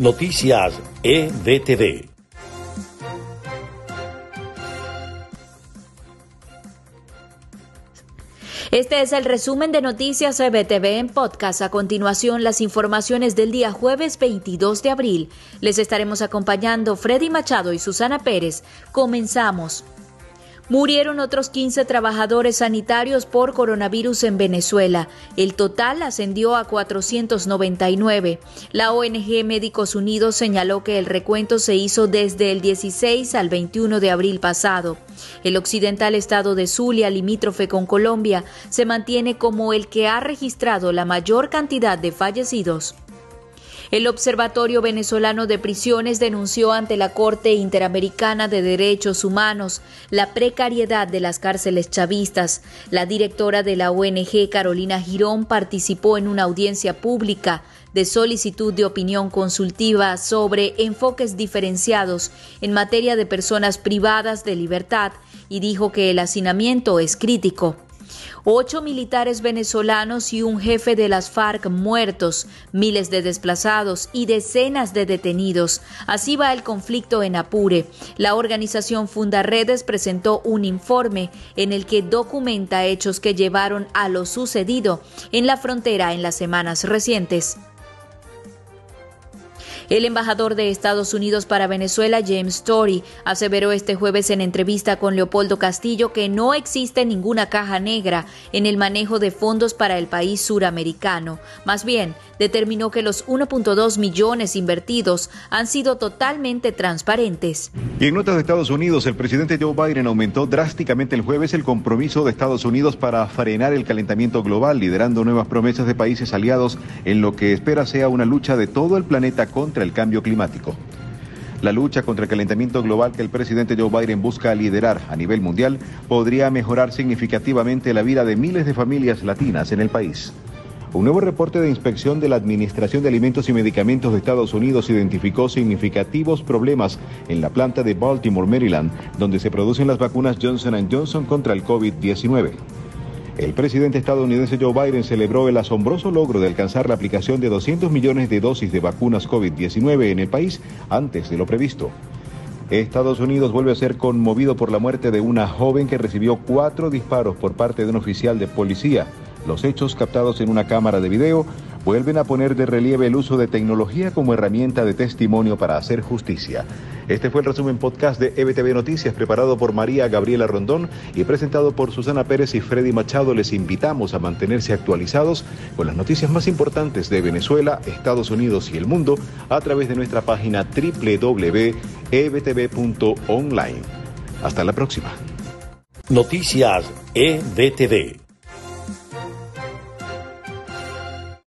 Noticias EBTV. Este es el resumen de Noticias EBTV en podcast. A continuación, las informaciones del día jueves 22 de abril. Les estaremos acompañando Freddy Machado y Susana Pérez. Comenzamos. Murieron otros 15 trabajadores sanitarios por coronavirus en Venezuela. El total ascendió a 499. La ONG Médicos Unidos señaló que el recuento se hizo desde el 16 al 21 de abril pasado. El occidental estado de Zulia, limítrofe con Colombia, se mantiene como el que ha registrado la mayor cantidad de fallecidos. El Observatorio Venezolano de Prisiones denunció ante la Corte Interamericana de Derechos Humanos la precariedad de las cárceles chavistas. La directora de la ONG, Carolina Girón, participó en una audiencia pública de solicitud de opinión consultiva sobre enfoques diferenciados en materia de personas privadas de libertad y dijo que el hacinamiento es crítico ocho militares venezolanos y un jefe de las FARC muertos, miles de desplazados y decenas de detenidos. Así va el conflicto en Apure. La organización Fundaredes presentó un informe en el que documenta hechos que llevaron a lo sucedido en la frontera en las semanas recientes. El embajador de Estados Unidos para Venezuela, James Story, aseveró este jueves en entrevista con Leopoldo Castillo que no existe ninguna caja negra en el manejo de fondos para el país suramericano. Más bien, determinó que los 1.2 millones invertidos han sido totalmente transparentes. Y en notas de Estados Unidos, el presidente Joe Biden aumentó drásticamente el jueves el compromiso de Estados Unidos para frenar el calentamiento global, liderando nuevas promesas de países aliados en lo que espera sea una lucha de todo el planeta contra el cambio climático. La lucha contra el calentamiento global que el presidente Joe Biden busca liderar a nivel mundial podría mejorar significativamente la vida de miles de familias latinas en el país. Un nuevo reporte de inspección de la Administración de Alimentos y Medicamentos de Estados Unidos identificó significativos problemas en la planta de Baltimore, Maryland, donde se producen las vacunas Johnson Johnson contra el COVID-19. El presidente estadounidense Joe Biden celebró el asombroso logro de alcanzar la aplicación de 200 millones de dosis de vacunas COVID-19 en el país antes de lo previsto. Estados Unidos vuelve a ser conmovido por la muerte de una joven que recibió cuatro disparos por parte de un oficial de policía. Los hechos captados en una cámara de video vuelven a poner de relieve el uso de tecnología como herramienta de testimonio para hacer justicia. Este fue el resumen podcast de EBTV Noticias preparado por María Gabriela Rondón y presentado por Susana Pérez y Freddy Machado. Les invitamos a mantenerse actualizados con las noticias más importantes de Venezuela, Estados Unidos y el mundo a través de nuestra página www.ebtv.online. Hasta la próxima. Noticias EBTV.